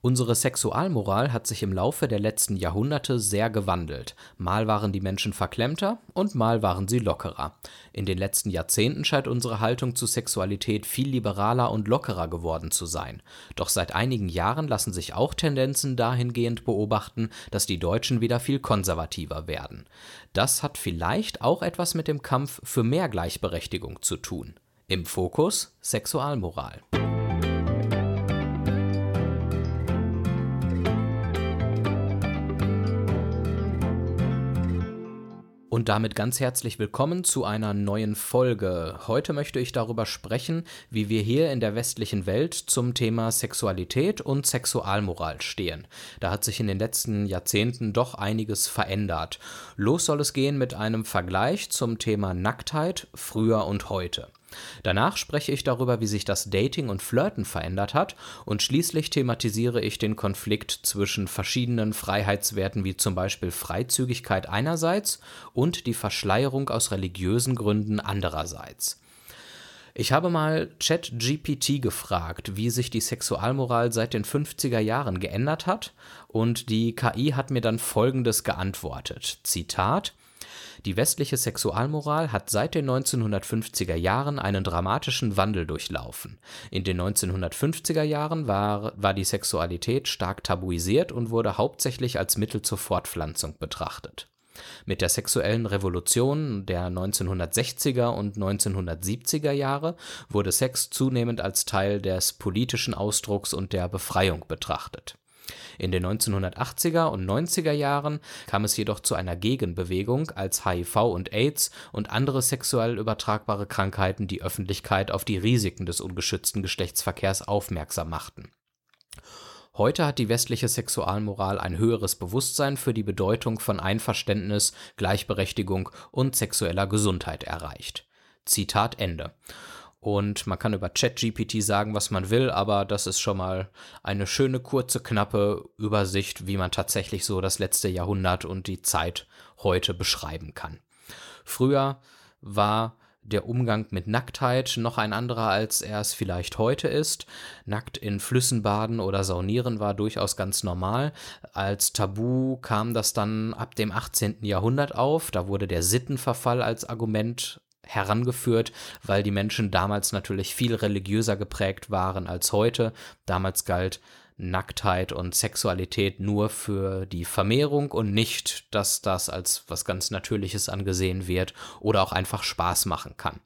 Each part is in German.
Unsere Sexualmoral hat sich im Laufe der letzten Jahrhunderte sehr gewandelt. Mal waren die Menschen verklemmter und mal waren sie lockerer. In den letzten Jahrzehnten scheint unsere Haltung zu Sexualität viel liberaler und lockerer geworden zu sein. Doch seit einigen Jahren lassen sich auch Tendenzen dahingehend beobachten, dass die Deutschen wieder viel konservativer werden. Das hat vielleicht auch etwas mit dem Kampf für mehr Gleichberechtigung zu tun. Im Fokus Sexualmoral. Damit ganz herzlich willkommen zu einer neuen Folge. Heute möchte ich darüber sprechen, wie wir hier in der westlichen Welt zum Thema Sexualität und Sexualmoral stehen. Da hat sich in den letzten Jahrzehnten doch einiges verändert. Los soll es gehen mit einem Vergleich zum Thema Nacktheit früher und heute. Danach spreche ich darüber, wie sich das Dating und Flirten verändert hat und schließlich thematisiere ich den Konflikt zwischen verschiedenen Freiheitswerten wie zum Beispiel Freizügigkeit einerseits und die Verschleierung aus religiösen Gründen andererseits. Ich habe mal ChatGPT gefragt, wie sich die Sexualmoral seit den 50er Jahren geändert hat, und die KI hat mir dann Folgendes geantwortet. Zitat die westliche Sexualmoral hat seit den 1950er Jahren einen dramatischen Wandel durchlaufen. In den 1950er Jahren war, war die Sexualität stark tabuisiert und wurde hauptsächlich als Mittel zur Fortpflanzung betrachtet. Mit der sexuellen Revolution der 1960er und 1970er Jahre wurde Sex zunehmend als Teil des politischen Ausdrucks und der Befreiung betrachtet. In den 1980er und 90er Jahren kam es jedoch zu einer Gegenbewegung, als HIV und AIDS und andere sexuell übertragbare Krankheiten die Öffentlichkeit auf die Risiken des ungeschützten Geschlechtsverkehrs aufmerksam machten. Heute hat die westliche Sexualmoral ein höheres Bewusstsein für die Bedeutung von Einverständnis, Gleichberechtigung und sexueller Gesundheit erreicht. Zitat Ende. Und man kann über ChatGPT sagen, was man will, aber das ist schon mal eine schöne, kurze, knappe Übersicht, wie man tatsächlich so das letzte Jahrhundert und die Zeit heute beschreiben kann. Früher war der Umgang mit Nacktheit noch ein anderer, als er es vielleicht heute ist. Nackt in Flüssen baden oder saunieren war durchaus ganz normal. Als Tabu kam das dann ab dem 18. Jahrhundert auf. Da wurde der Sittenverfall als Argument herangeführt, weil die Menschen damals natürlich viel religiöser geprägt waren als heute. Damals galt Nacktheit und Sexualität nur für die Vermehrung und nicht, dass das als was ganz Natürliches angesehen wird oder auch einfach Spaß machen kann.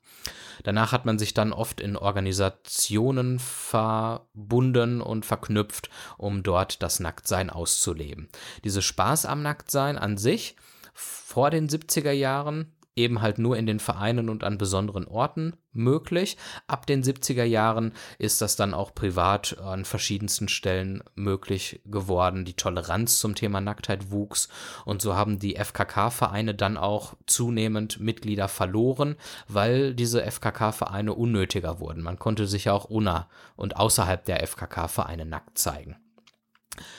Danach hat man sich dann oft in Organisationen verbunden und verknüpft, um dort das Nacktsein auszuleben. Diese Spaß am Nacktsein an sich vor den 70er Jahren eben halt nur in den Vereinen und an besonderen Orten möglich. Ab den 70er Jahren ist das dann auch privat an verschiedensten Stellen möglich geworden. Die Toleranz zum Thema Nacktheit wuchs und so haben die FKK-Vereine dann auch zunehmend Mitglieder verloren, weil diese FKK-Vereine unnötiger wurden. Man konnte sich auch unter und außerhalb der FKK-Vereine nackt zeigen.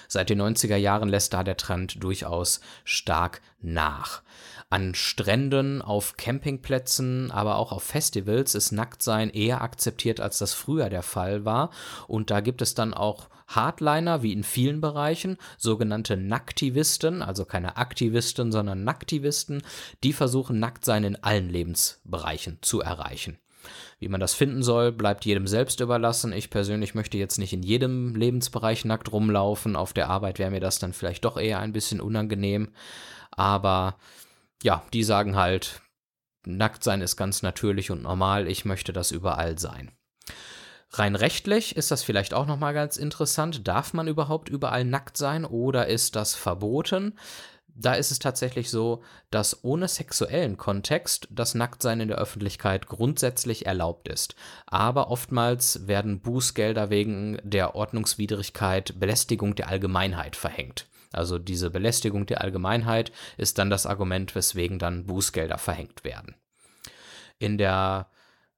Seit den 90er Jahren lässt da der Trend durchaus stark nach. An Stränden, auf Campingplätzen, aber auch auf Festivals ist Nacktsein eher akzeptiert, als das früher der Fall war. Und da gibt es dann auch Hardliner, wie in vielen Bereichen, sogenannte Nacktivisten, also keine Aktivisten, sondern Nacktivisten, die versuchen, Nacktsein in allen Lebensbereichen zu erreichen. Wie man das finden soll, bleibt jedem selbst überlassen. Ich persönlich möchte jetzt nicht in jedem Lebensbereich nackt rumlaufen. Auf der Arbeit wäre mir das dann vielleicht doch eher ein bisschen unangenehm. Aber ja, die sagen halt, nackt sein ist ganz natürlich und normal, ich möchte das überall sein. Rein rechtlich ist das vielleicht auch nochmal ganz interessant. Darf man überhaupt überall nackt sein oder ist das verboten? Da ist es tatsächlich so, dass ohne sexuellen Kontext das Nacktsein in der Öffentlichkeit grundsätzlich erlaubt ist. Aber oftmals werden Bußgelder wegen der Ordnungswidrigkeit Belästigung der Allgemeinheit verhängt. Also diese Belästigung der Allgemeinheit ist dann das Argument, weswegen dann Bußgelder verhängt werden. In der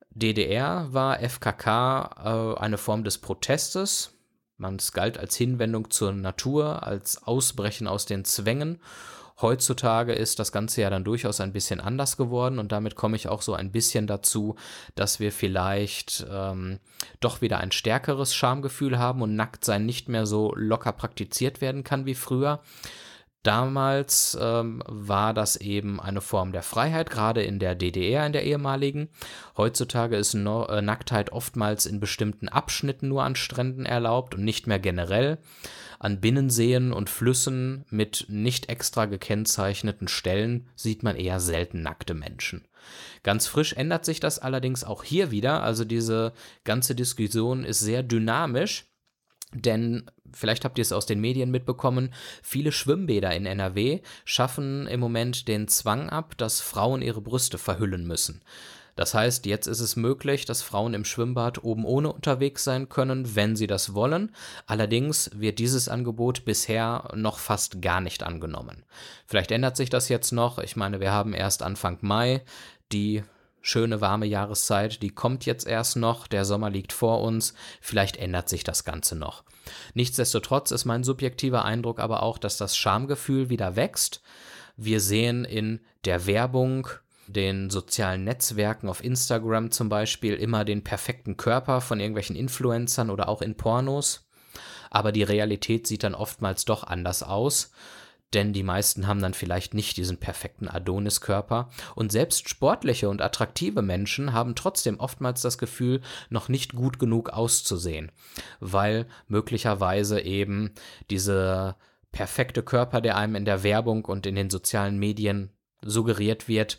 DDR war FKK äh, eine Form des Protestes. Man es galt als Hinwendung zur Natur, als Ausbrechen aus den Zwängen. Heutzutage ist das Ganze ja dann durchaus ein bisschen anders geworden und damit komme ich auch so ein bisschen dazu, dass wir vielleicht ähm, doch wieder ein stärkeres Schamgefühl haben und Nacktsein nicht mehr so locker praktiziert werden kann wie früher. Damals ähm, war das eben eine Form der Freiheit, gerade in der DDR, in der ehemaligen. Heutzutage ist no äh, Nacktheit oftmals in bestimmten Abschnitten nur an Stränden erlaubt und nicht mehr generell. An Binnenseen und Flüssen mit nicht extra gekennzeichneten Stellen sieht man eher selten nackte Menschen. Ganz frisch ändert sich das allerdings auch hier wieder. Also diese ganze Diskussion ist sehr dynamisch. Denn vielleicht habt ihr es aus den Medien mitbekommen, viele Schwimmbäder in NRW schaffen im Moment den Zwang ab, dass Frauen ihre Brüste verhüllen müssen. Das heißt, jetzt ist es möglich, dass Frauen im Schwimmbad oben ohne unterwegs sein können, wenn sie das wollen. Allerdings wird dieses Angebot bisher noch fast gar nicht angenommen. Vielleicht ändert sich das jetzt noch. Ich meine, wir haben erst Anfang Mai. Die schöne warme Jahreszeit, die kommt jetzt erst noch, der Sommer liegt vor uns, vielleicht ändert sich das Ganze noch. Nichtsdestotrotz ist mein subjektiver Eindruck aber auch, dass das Schamgefühl wieder wächst. Wir sehen in der Werbung, den sozialen Netzwerken auf Instagram zum Beispiel immer den perfekten Körper von irgendwelchen Influencern oder auch in Pornos. Aber die Realität sieht dann oftmals doch anders aus denn die meisten haben dann vielleicht nicht diesen perfekten Adoniskörper und selbst sportliche und attraktive Menschen haben trotzdem oftmals das Gefühl, noch nicht gut genug auszusehen, weil möglicherweise eben diese perfekte Körper, der einem in der Werbung und in den sozialen Medien suggeriert wird,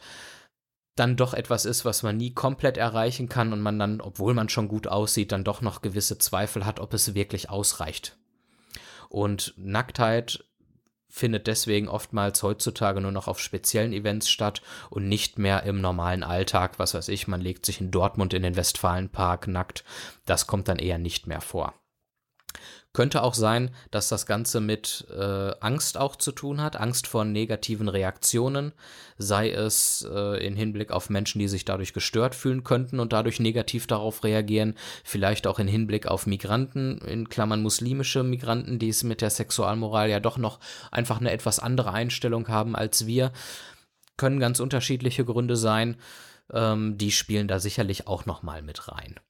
dann doch etwas ist, was man nie komplett erreichen kann und man dann, obwohl man schon gut aussieht, dann doch noch gewisse Zweifel hat, ob es wirklich ausreicht. Und Nacktheit findet deswegen oftmals heutzutage nur noch auf speziellen Events statt und nicht mehr im normalen Alltag. Was weiß ich, man legt sich in Dortmund in den Westfalenpark nackt. Das kommt dann eher nicht mehr vor. Könnte auch sein, dass das Ganze mit äh, Angst auch zu tun hat, Angst vor negativen Reaktionen, sei es äh, in Hinblick auf Menschen, die sich dadurch gestört fühlen könnten und dadurch negativ darauf reagieren, vielleicht auch in Hinblick auf Migranten, in Klammern muslimische Migranten, die es mit der Sexualmoral ja doch noch einfach eine etwas andere Einstellung haben als wir, können ganz unterschiedliche Gründe sein, ähm, die spielen da sicherlich auch nochmal mit rein.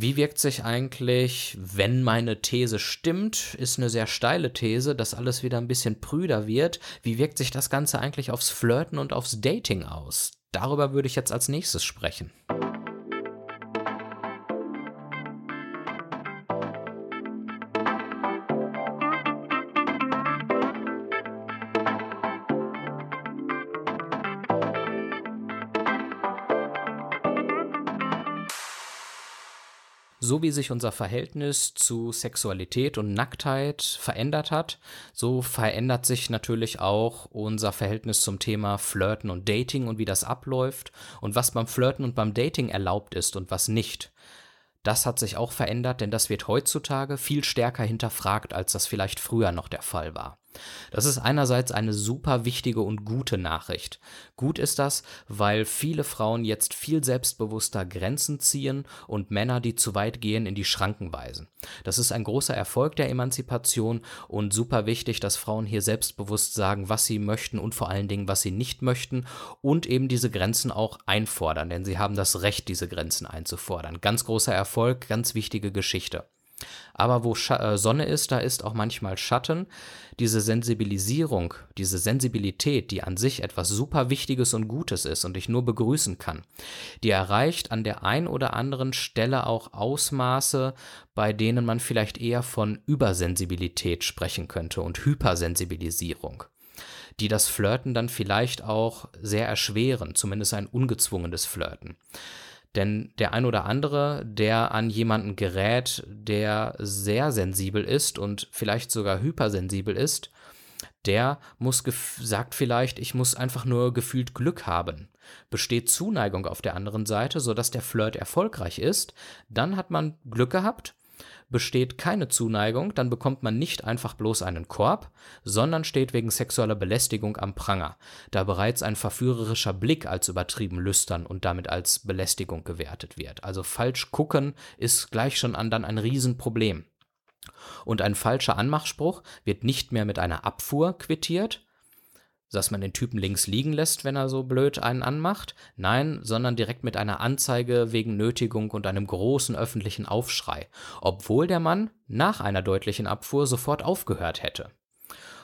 Wie wirkt sich eigentlich, wenn meine These stimmt, ist eine sehr steile These, dass alles wieder ein bisschen prüder wird. Wie wirkt sich das Ganze eigentlich aufs Flirten und aufs Dating aus? Darüber würde ich jetzt als nächstes sprechen. So wie sich unser Verhältnis zu Sexualität und Nacktheit verändert hat, so verändert sich natürlich auch unser Verhältnis zum Thema Flirten und Dating und wie das abläuft und was beim Flirten und beim Dating erlaubt ist und was nicht. Das hat sich auch verändert, denn das wird heutzutage viel stärker hinterfragt, als das vielleicht früher noch der Fall war. Das ist einerseits eine super wichtige und gute Nachricht. Gut ist das, weil viele Frauen jetzt viel selbstbewusster Grenzen ziehen und Männer, die zu weit gehen, in die Schranken weisen. Das ist ein großer Erfolg der Emanzipation und super wichtig, dass Frauen hier selbstbewusst sagen, was sie möchten und vor allen Dingen, was sie nicht möchten und eben diese Grenzen auch einfordern, denn sie haben das Recht, diese Grenzen einzufordern. Ganz großer Erfolg, ganz wichtige Geschichte. Aber wo Sch äh, Sonne ist, da ist auch manchmal Schatten. Diese Sensibilisierung, diese Sensibilität, die an sich etwas super Wichtiges und Gutes ist und ich nur begrüßen kann, die erreicht an der ein oder anderen Stelle auch Ausmaße, bei denen man vielleicht eher von Übersensibilität sprechen könnte und Hypersensibilisierung die das Flirten dann vielleicht auch sehr erschweren, zumindest ein ungezwungenes Flirten. Denn der ein oder andere, der an jemanden gerät, der sehr sensibel ist und vielleicht sogar hypersensibel ist, der muss sagt vielleicht, ich muss einfach nur gefühlt Glück haben. Besteht Zuneigung auf der anderen Seite, sodass der Flirt erfolgreich ist, dann hat man Glück gehabt Besteht keine Zuneigung, dann bekommt man nicht einfach bloß einen Korb, sondern steht wegen sexueller Belästigung am Pranger, da bereits ein verführerischer Blick als übertrieben lüstern und damit als Belästigung gewertet wird. Also falsch gucken ist gleich schon an dann ein Riesenproblem. Und ein falscher Anmachspruch wird nicht mehr mit einer Abfuhr quittiert, dass man den Typen links liegen lässt, wenn er so blöd einen anmacht. Nein, sondern direkt mit einer Anzeige wegen Nötigung und einem großen öffentlichen Aufschrei, obwohl der Mann nach einer deutlichen Abfuhr sofort aufgehört hätte.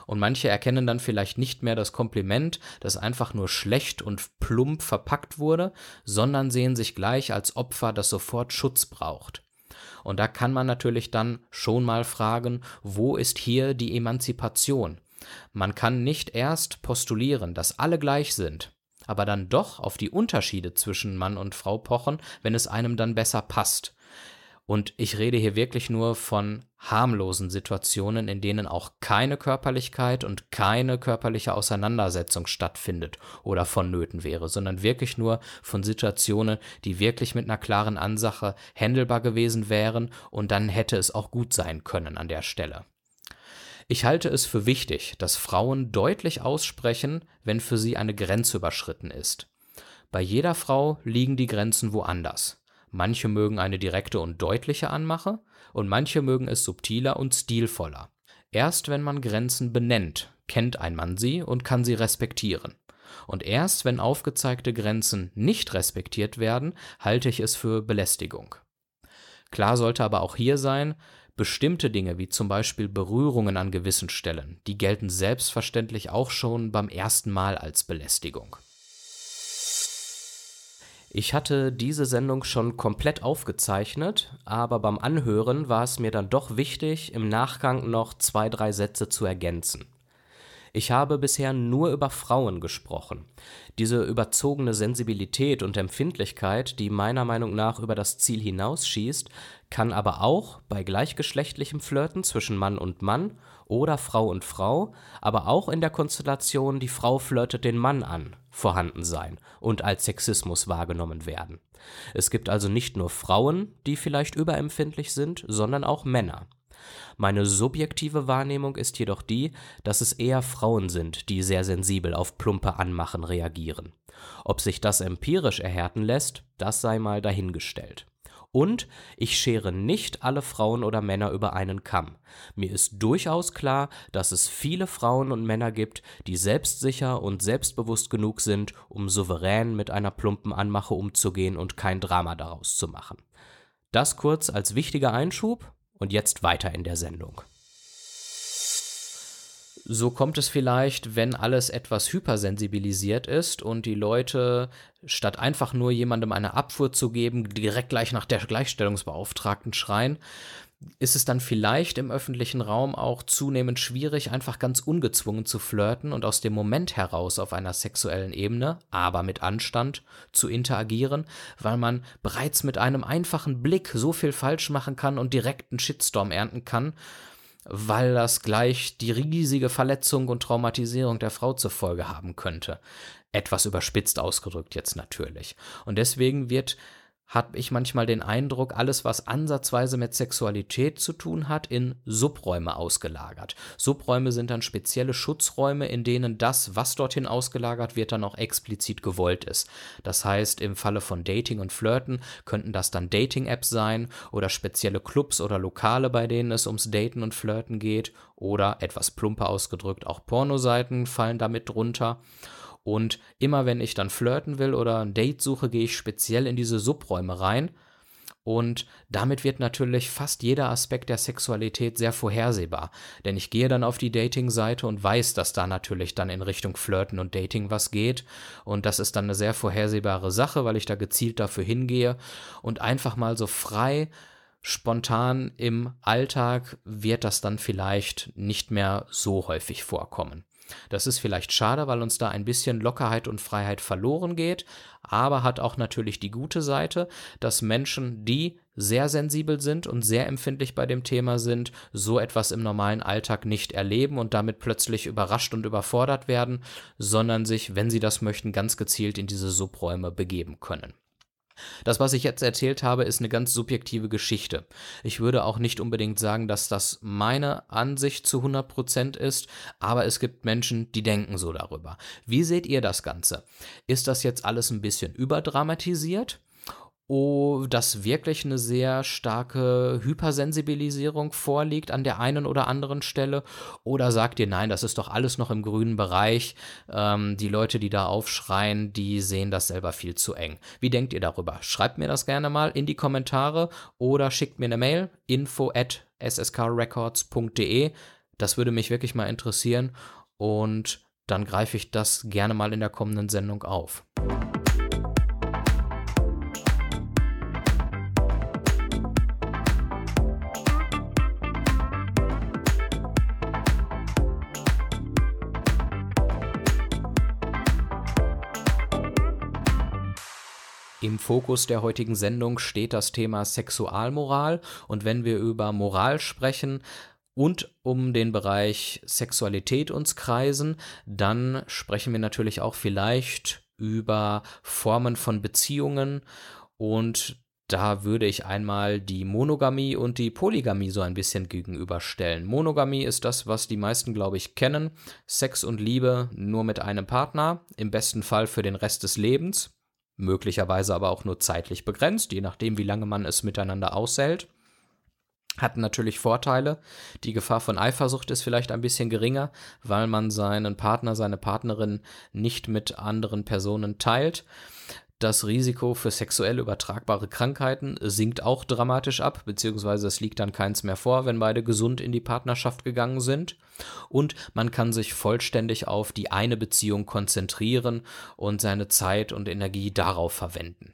Und manche erkennen dann vielleicht nicht mehr das Kompliment, das einfach nur schlecht und plump verpackt wurde, sondern sehen sich gleich als Opfer, das sofort Schutz braucht. Und da kann man natürlich dann schon mal fragen, wo ist hier die Emanzipation? Man kann nicht erst postulieren, dass alle gleich sind, aber dann doch auf die Unterschiede zwischen Mann und Frau pochen, wenn es einem dann besser passt. Und ich rede hier wirklich nur von harmlosen Situationen, in denen auch keine Körperlichkeit und keine körperliche Auseinandersetzung stattfindet oder vonnöten wäre, sondern wirklich nur von Situationen, die wirklich mit einer klaren Ansache händelbar gewesen wären und dann hätte es auch gut sein können an der Stelle. Ich halte es für wichtig, dass Frauen deutlich aussprechen, wenn für sie eine Grenze überschritten ist. Bei jeder Frau liegen die Grenzen woanders. Manche mögen eine direkte und deutliche Anmache und manche mögen es subtiler und stilvoller. Erst wenn man Grenzen benennt, kennt ein Mann sie und kann sie respektieren. Und erst wenn aufgezeigte Grenzen nicht respektiert werden, halte ich es für Belästigung. Klar sollte aber auch hier sein, Bestimmte Dinge, wie zum Beispiel Berührungen an gewissen Stellen, die gelten selbstverständlich auch schon beim ersten Mal als Belästigung. Ich hatte diese Sendung schon komplett aufgezeichnet, aber beim Anhören war es mir dann doch wichtig, im Nachgang noch zwei, drei Sätze zu ergänzen. Ich habe bisher nur über Frauen gesprochen. Diese überzogene Sensibilität und Empfindlichkeit, die meiner Meinung nach über das Ziel hinausschießt, kann aber auch bei gleichgeschlechtlichem Flirten zwischen Mann und Mann oder Frau und Frau, aber auch in der Konstellation die Frau flirtet den Mann an, vorhanden sein und als Sexismus wahrgenommen werden. Es gibt also nicht nur Frauen, die vielleicht überempfindlich sind, sondern auch Männer. Meine subjektive Wahrnehmung ist jedoch die, dass es eher Frauen sind, die sehr sensibel auf plumpe Anmachen reagieren. Ob sich das empirisch erhärten lässt, das sei mal dahingestellt. Und ich schere nicht alle Frauen oder Männer über einen Kamm. Mir ist durchaus klar, dass es viele Frauen und Männer gibt, die selbstsicher und selbstbewusst genug sind, um souverän mit einer plumpen Anmache umzugehen und kein Drama daraus zu machen. Das kurz als wichtiger Einschub und jetzt weiter in der Sendung. So kommt es vielleicht, wenn alles etwas hypersensibilisiert ist und die Leute, statt einfach nur jemandem eine Abfuhr zu geben, direkt gleich nach der Gleichstellungsbeauftragten schreien, ist es dann vielleicht im öffentlichen Raum auch zunehmend schwierig, einfach ganz ungezwungen zu flirten und aus dem Moment heraus auf einer sexuellen Ebene, aber mit Anstand, zu interagieren, weil man bereits mit einem einfachen Blick so viel falsch machen kann und direkt einen Shitstorm ernten kann, weil das gleich die riesige Verletzung und Traumatisierung der Frau zur Folge haben könnte. Etwas überspitzt ausgedrückt jetzt natürlich. Und deswegen wird habe ich manchmal den Eindruck, alles, was ansatzweise mit Sexualität zu tun hat, in Subräume ausgelagert. Subräume sind dann spezielle Schutzräume, in denen das, was dorthin ausgelagert wird, dann auch explizit gewollt ist. Das heißt, im Falle von Dating und Flirten könnten das dann Dating-Apps sein oder spezielle Clubs oder Lokale, bei denen es ums Daten und Flirten geht oder etwas plumper ausgedrückt auch Pornoseiten fallen damit drunter. Und immer wenn ich dann flirten will oder ein Date suche, gehe ich speziell in diese Subräume rein. Und damit wird natürlich fast jeder Aspekt der Sexualität sehr vorhersehbar. Denn ich gehe dann auf die Dating-Seite und weiß, dass da natürlich dann in Richtung Flirten und Dating was geht. Und das ist dann eine sehr vorhersehbare Sache, weil ich da gezielt dafür hingehe und einfach mal so frei spontan im Alltag wird das dann vielleicht nicht mehr so häufig vorkommen. Das ist vielleicht schade, weil uns da ein bisschen Lockerheit und Freiheit verloren geht, aber hat auch natürlich die gute Seite, dass Menschen, die sehr sensibel sind und sehr empfindlich bei dem Thema sind, so etwas im normalen Alltag nicht erleben und damit plötzlich überrascht und überfordert werden, sondern sich, wenn sie das möchten, ganz gezielt in diese Subräume begeben können. Das, was ich jetzt erzählt habe, ist eine ganz subjektive Geschichte. Ich würde auch nicht unbedingt sagen, dass das meine Ansicht zu 100% ist, aber es gibt Menschen, die denken so darüber. Wie seht ihr das Ganze? Ist das jetzt alles ein bisschen überdramatisiert? Oh, dass wirklich eine sehr starke Hypersensibilisierung vorliegt an der einen oder anderen Stelle? Oder sagt ihr, nein, das ist doch alles noch im grünen Bereich, ähm, die Leute, die da aufschreien, die sehen das selber viel zu eng. Wie denkt ihr darüber? Schreibt mir das gerne mal in die Kommentare oder schickt mir eine Mail, info at sskrecords.de. Das würde mich wirklich mal interessieren und dann greife ich das gerne mal in der kommenden Sendung auf. Im Fokus der heutigen Sendung steht das Thema Sexualmoral und wenn wir über Moral sprechen, und um den Bereich Sexualität uns kreisen, dann sprechen wir natürlich auch vielleicht über Formen von Beziehungen und da würde ich einmal die Monogamie und die Polygamie so ein bisschen gegenüberstellen. Monogamie ist das, was die meisten, glaube ich, kennen. Sex und Liebe nur mit einem Partner, im besten Fall für den Rest des Lebens möglicherweise aber auch nur zeitlich begrenzt, je nachdem, wie lange man es miteinander aushält. Hat natürlich Vorteile. Die Gefahr von Eifersucht ist vielleicht ein bisschen geringer, weil man seinen Partner, seine Partnerin nicht mit anderen Personen teilt. Das Risiko für sexuell übertragbare Krankheiten sinkt auch dramatisch ab, beziehungsweise es liegt dann keins mehr vor, wenn beide gesund in die Partnerschaft gegangen sind. Und man kann sich vollständig auf die eine Beziehung konzentrieren und seine Zeit und Energie darauf verwenden.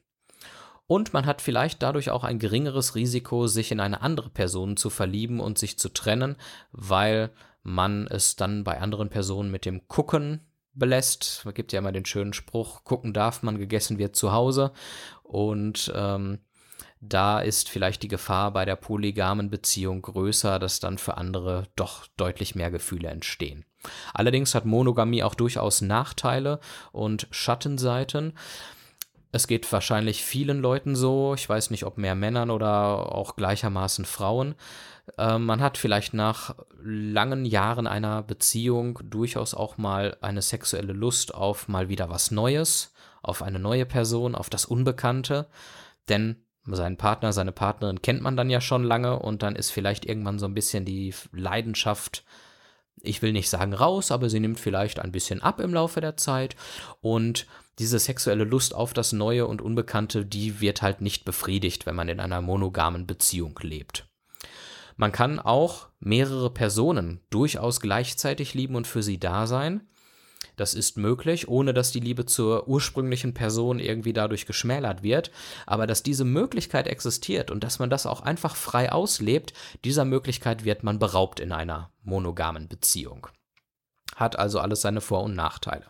Und man hat vielleicht dadurch auch ein geringeres Risiko, sich in eine andere Person zu verlieben und sich zu trennen, weil man es dann bei anderen Personen mit dem Gucken belässt. Es gibt ja immer den schönen Spruch, gucken darf man, gegessen wird zu Hause. Und ähm, da ist vielleicht die Gefahr bei der polygamen Beziehung größer, dass dann für andere doch deutlich mehr Gefühle entstehen. Allerdings hat Monogamie auch durchaus Nachteile und Schattenseiten. Es geht wahrscheinlich vielen Leuten so, ich weiß nicht, ob mehr Männern oder auch gleichermaßen Frauen. Äh, man hat vielleicht nach langen Jahren einer Beziehung durchaus auch mal eine sexuelle Lust auf mal wieder was Neues, auf eine neue Person, auf das Unbekannte. Denn seinen Partner, seine Partnerin kennt man dann ja schon lange und dann ist vielleicht irgendwann so ein bisschen die Leidenschaft ich will nicht sagen raus, aber sie nimmt vielleicht ein bisschen ab im Laufe der Zeit und diese sexuelle Lust auf das Neue und Unbekannte, die wird halt nicht befriedigt, wenn man in einer monogamen Beziehung lebt. Man kann auch mehrere Personen durchaus gleichzeitig lieben und für sie da sein. Das ist möglich, ohne dass die Liebe zur ursprünglichen Person irgendwie dadurch geschmälert wird. Aber dass diese Möglichkeit existiert und dass man das auch einfach frei auslebt, dieser Möglichkeit wird man beraubt in einer monogamen Beziehung. Hat also alles seine Vor- und Nachteile.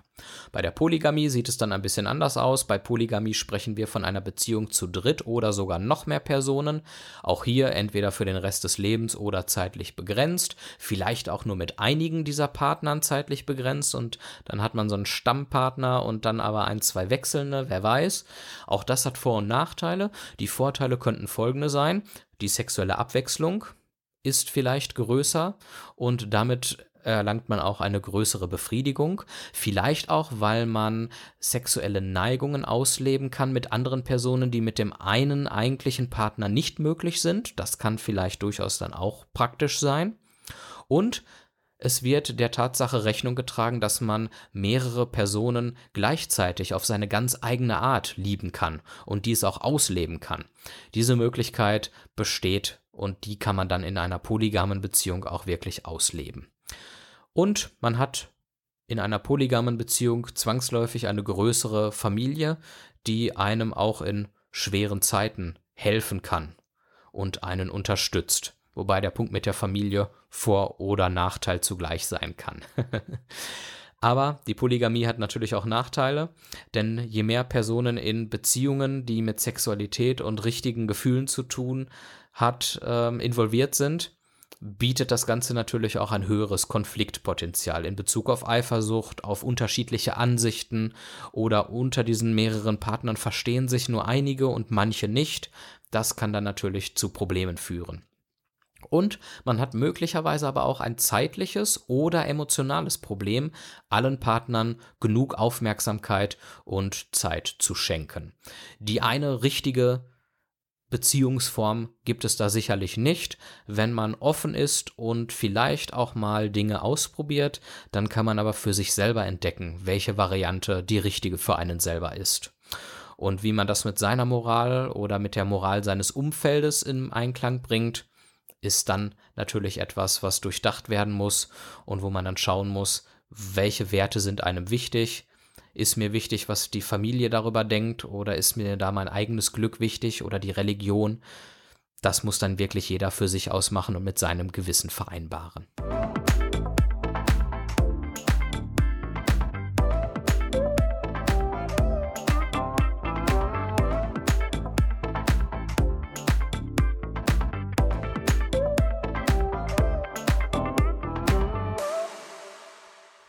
Bei der Polygamie sieht es dann ein bisschen anders aus. Bei Polygamie sprechen wir von einer Beziehung zu dritt oder sogar noch mehr Personen. Auch hier entweder für den Rest des Lebens oder zeitlich begrenzt. Vielleicht auch nur mit einigen dieser Partnern zeitlich begrenzt und dann hat man so einen Stammpartner und dann aber ein, zwei wechselnde, wer weiß. Auch das hat Vor- und Nachteile. Die Vorteile könnten folgende sein. Die sexuelle Abwechslung ist vielleicht größer und damit erlangt man auch eine größere Befriedigung. Vielleicht auch, weil man sexuelle Neigungen ausleben kann mit anderen Personen, die mit dem einen eigentlichen Partner nicht möglich sind. Das kann vielleicht durchaus dann auch praktisch sein. Und es wird der Tatsache Rechnung getragen, dass man mehrere Personen gleichzeitig auf seine ganz eigene Art lieben kann und dies auch ausleben kann. Diese Möglichkeit besteht und die kann man dann in einer polygamen Beziehung auch wirklich ausleben. Und man hat in einer polygamen Beziehung zwangsläufig eine größere Familie, die einem auch in schweren Zeiten helfen kann und einen unterstützt. Wobei der Punkt mit der Familie Vor- oder Nachteil zugleich sein kann. Aber die Polygamie hat natürlich auch Nachteile, denn je mehr Personen in Beziehungen, die mit Sexualität und richtigen Gefühlen zu tun hat, ähm, involviert sind, bietet das Ganze natürlich auch ein höheres Konfliktpotenzial in Bezug auf Eifersucht, auf unterschiedliche Ansichten oder unter diesen mehreren Partnern verstehen sich nur einige und manche nicht. Das kann dann natürlich zu Problemen führen. Und man hat möglicherweise aber auch ein zeitliches oder emotionales Problem, allen Partnern genug Aufmerksamkeit und Zeit zu schenken. Die eine richtige Beziehungsform gibt es da sicherlich nicht. Wenn man offen ist und vielleicht auch mal Dinge ausprobiert, dann kann man aber für sich selber entdecken, welche Variante die richtige für einen selber ist. Und wie man das mit seiner Moral oder mit der Moral seines Umfeldes in Einklang bringt, ist dann natürlich etwas, was durchdacht werden muss und wo man dann schauen muss, welche Werte sind einem wichtig, ist mir wichtig, was die Familie darüber denkt oder ist mir da mein eigenes Glück wichtig oder die Religion? Das muss dann wirklich jeder für sich ausmachen und mit seinem Gewissen vereinbaren.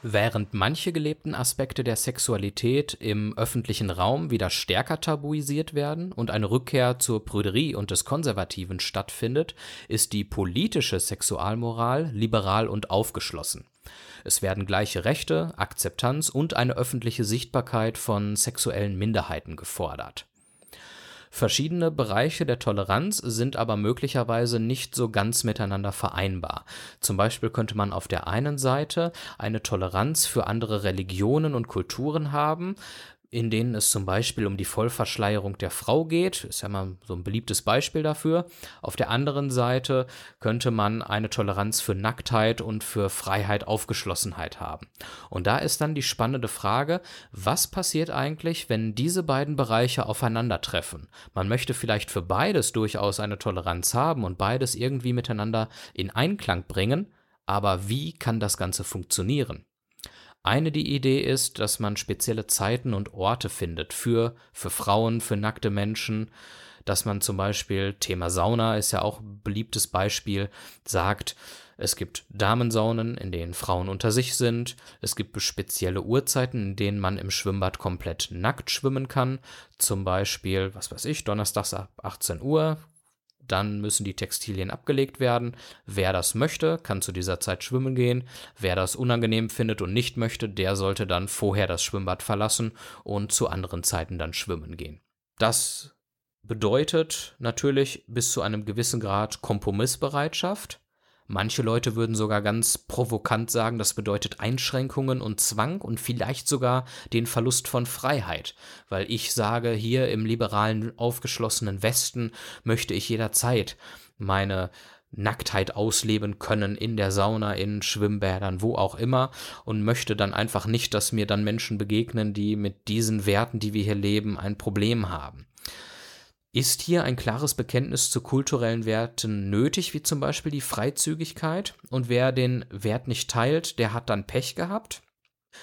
Während manche gelebten Aspekte der Sexualität im öffentlichen Raum wieder stärker tabuisiert werden und eine Rückkehr zur Prüderie und des Konservativen stattfindet, ist die politische Sexualmoral liberal und aufgeschlossen. Es werden gleiche Rechte, Akzeptanz und eine öffentliche Sichtbarkeit von sexuellen Minderheiten gefordert. Verschiedene Bereiche der Toleranz sind aber möglicherweise nicht so ganz miteinander vereinbar. Zum Beispiel könnte man auf der einen Seite eine Toleranz für andere Religionen und Kulturen haben, in denen es zum Beispiel um die Vollverschleierung der Frau geht, ist ja mal so ein beliebtes Beispiel dafür. Auf der anderen Seite könnte man eine Toleranz für Nacktheit und für Freiheit, Aufgeschlossenheit haben. Und da ist dann die spannende Frage, was passiert eigentlich, wenn diese beiden Bereiche aufeinandertreffen? Man möchte vielleicht für beides durchaus eine Toleranz haben und beides irgendwie miteinander in Einklang bringen, aber wie kann das Ganze funktionieren? Eine die Idee ist, dass man spezielle Zeiten und Orte findet für, für Frauen, für nackte Menschen, dass man zum Beispiel, Thema Sauna ist ja auch ein beliebtes Beispiel, sagt, es gibt Damensaunen, in denen Frauen unter sich sind. Es gibt spezielle Uhrzeiten, in denen man im Schwimmbad komplett nackt schwimmen kann. Zum Beispiel, was weiß ich, donnerstags ab 18 Uhr dann müssen die Textilien abgelegt werden. Wer das möchte, kann zu dieser Zeit schwimmen gehen. Wer das unangenehm findet und nicht möchte, der sollte dann vorher das Schwimmbad verlassen und zu anderen Zeiten dann schwimmen gehen. Das bedeutet natürlich bis zu einem gewissen Grad Kompromissbereitschaft. Manche Leute würden sogar ganz provokant sagen, das bedeutet Einschränkungen und Zwang und vielleicht sogar den Verlust von Freiheit, weil ich sage, hier im liberalen, aufgeschlossenen Westen möchte ich jederzeit meine Nacktheit ausleben können in der Sauna, in Schwimmbädern, wo auch immer und möchte dann einfach nicht, dass mir dann Menschen begegnen, die mit diesen Werten, die wir hier leben, ein Problem haben. Ist hier ein klares Bekenntnis zu kulturellen Werten nötig, wie zum Beispiel die Freizügigkeit? Und wer den Wert nicht teilt, der hat dann Pech gehabt?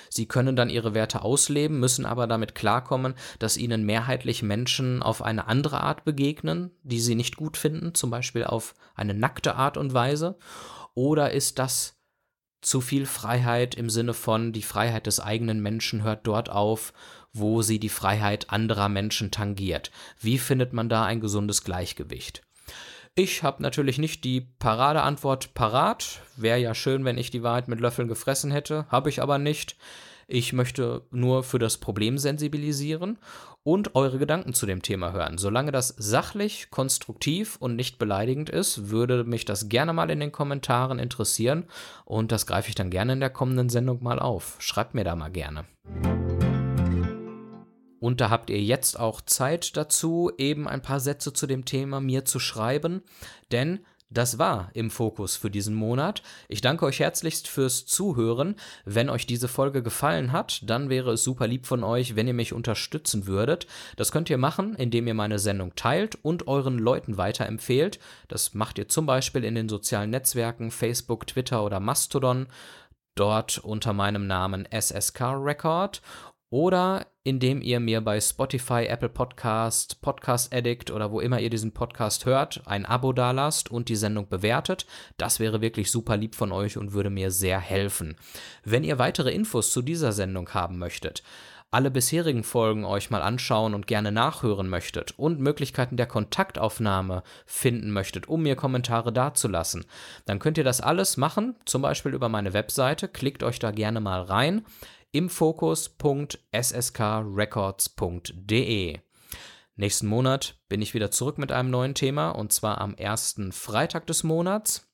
Sie können dann ihre Werte ausleben, müssen aber damit klarkommen, dass ihnen mehrheitlich Menschen auf eine andere Art begegnen, die sie nicht gut finden, zum Beispiel auf eine nackte Art und Weise. Oder ist das zu viel Freiheit im Sinne von, die Freiheit des eigenen Menschen hört dort auf, wo sie die Freiheit anderer Menschen tangiert. Wie findet man da ein gesundes Gleichgewicht? Ich habe natürlich nicht die Paradeantwort parat. Wäre ja schön, wenn ich die Wahrheit mit Löffeln gefressen hätte, habe ich aber nicht. Ich möchte nur für das Problem sensibilisieren und eure Gedanken zu dem Thema hören. Solange das sachlich, konstruktiv und nicht beleidigend ist, würde mich das gerne mal in den Kommentaren interessieren und das greife ich dann gerne in der kommenden Sendung mal auf. Schreibt mir da mal gerne. Und da habt ihr jetzt auch Zeit dazu, eben ein paar Sätze zu dem Thema mir zu schreiben, denn das war im Fokus für diesen Monat. Ich danke euch herzlichst fürs Zuhören. Wenn euch diese Folge gefallen hat, dann wäre es super lieb von euch, wenn ihr mich unterstützen würdet. Das könnt ihr machen, indem ihr meine Sendung teilt und euren Leuten weiterempfehlt. Das macht ihr zum Beispiel in den sozialen Netzwerken Facebook, Twitter oder Mastodon. Dort unter meinem Namen SSK Record oder indem ihr mir bei Spotify, Apple Podcast, Podcast Addict oder wo immer ihr diesen Podcast hört, ein Abo dalasst und die Sendung bewertet. Das wäre wirklich super lieb von euch und würde mir sehr helfen. Wenn ihr weitere Infos zu dieser Sendung haben möchtet, alle bisherigen Folgen euch mal anschauen und gerne nachhören möchtet und Möglichkeiten der Kontaktaufnahme finden möchtet, um mir Kommentare dazulassen, dann könnt ihr das alles machen, zum Beispiel über meine Webseite. Klickt euch da gerne mal rein imfokus.sskrecords.de. Nächsten Monat bin ich wieder zurück mit einem neuen Thema und zwar am ersten Freitag des Monats.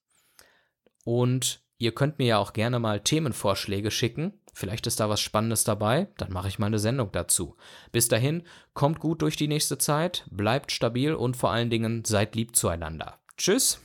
Und ihr könnt mir ja auch gerne mal Themenvorschläge schicken. Vielleicht ist da was Spannendes dabei, dann mache ich mal eine Sendung dazu. Bis dahin, kommt gut durch die nächste Zeit, bleibt stabil und vor allen Dingen seid lieb zueinander. Tschüss!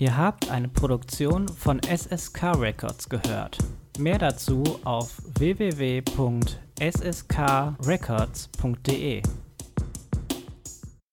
Ihr habt eine Produktion von SSK Records gehört. Mehr dazu auf www.sskrecords.de.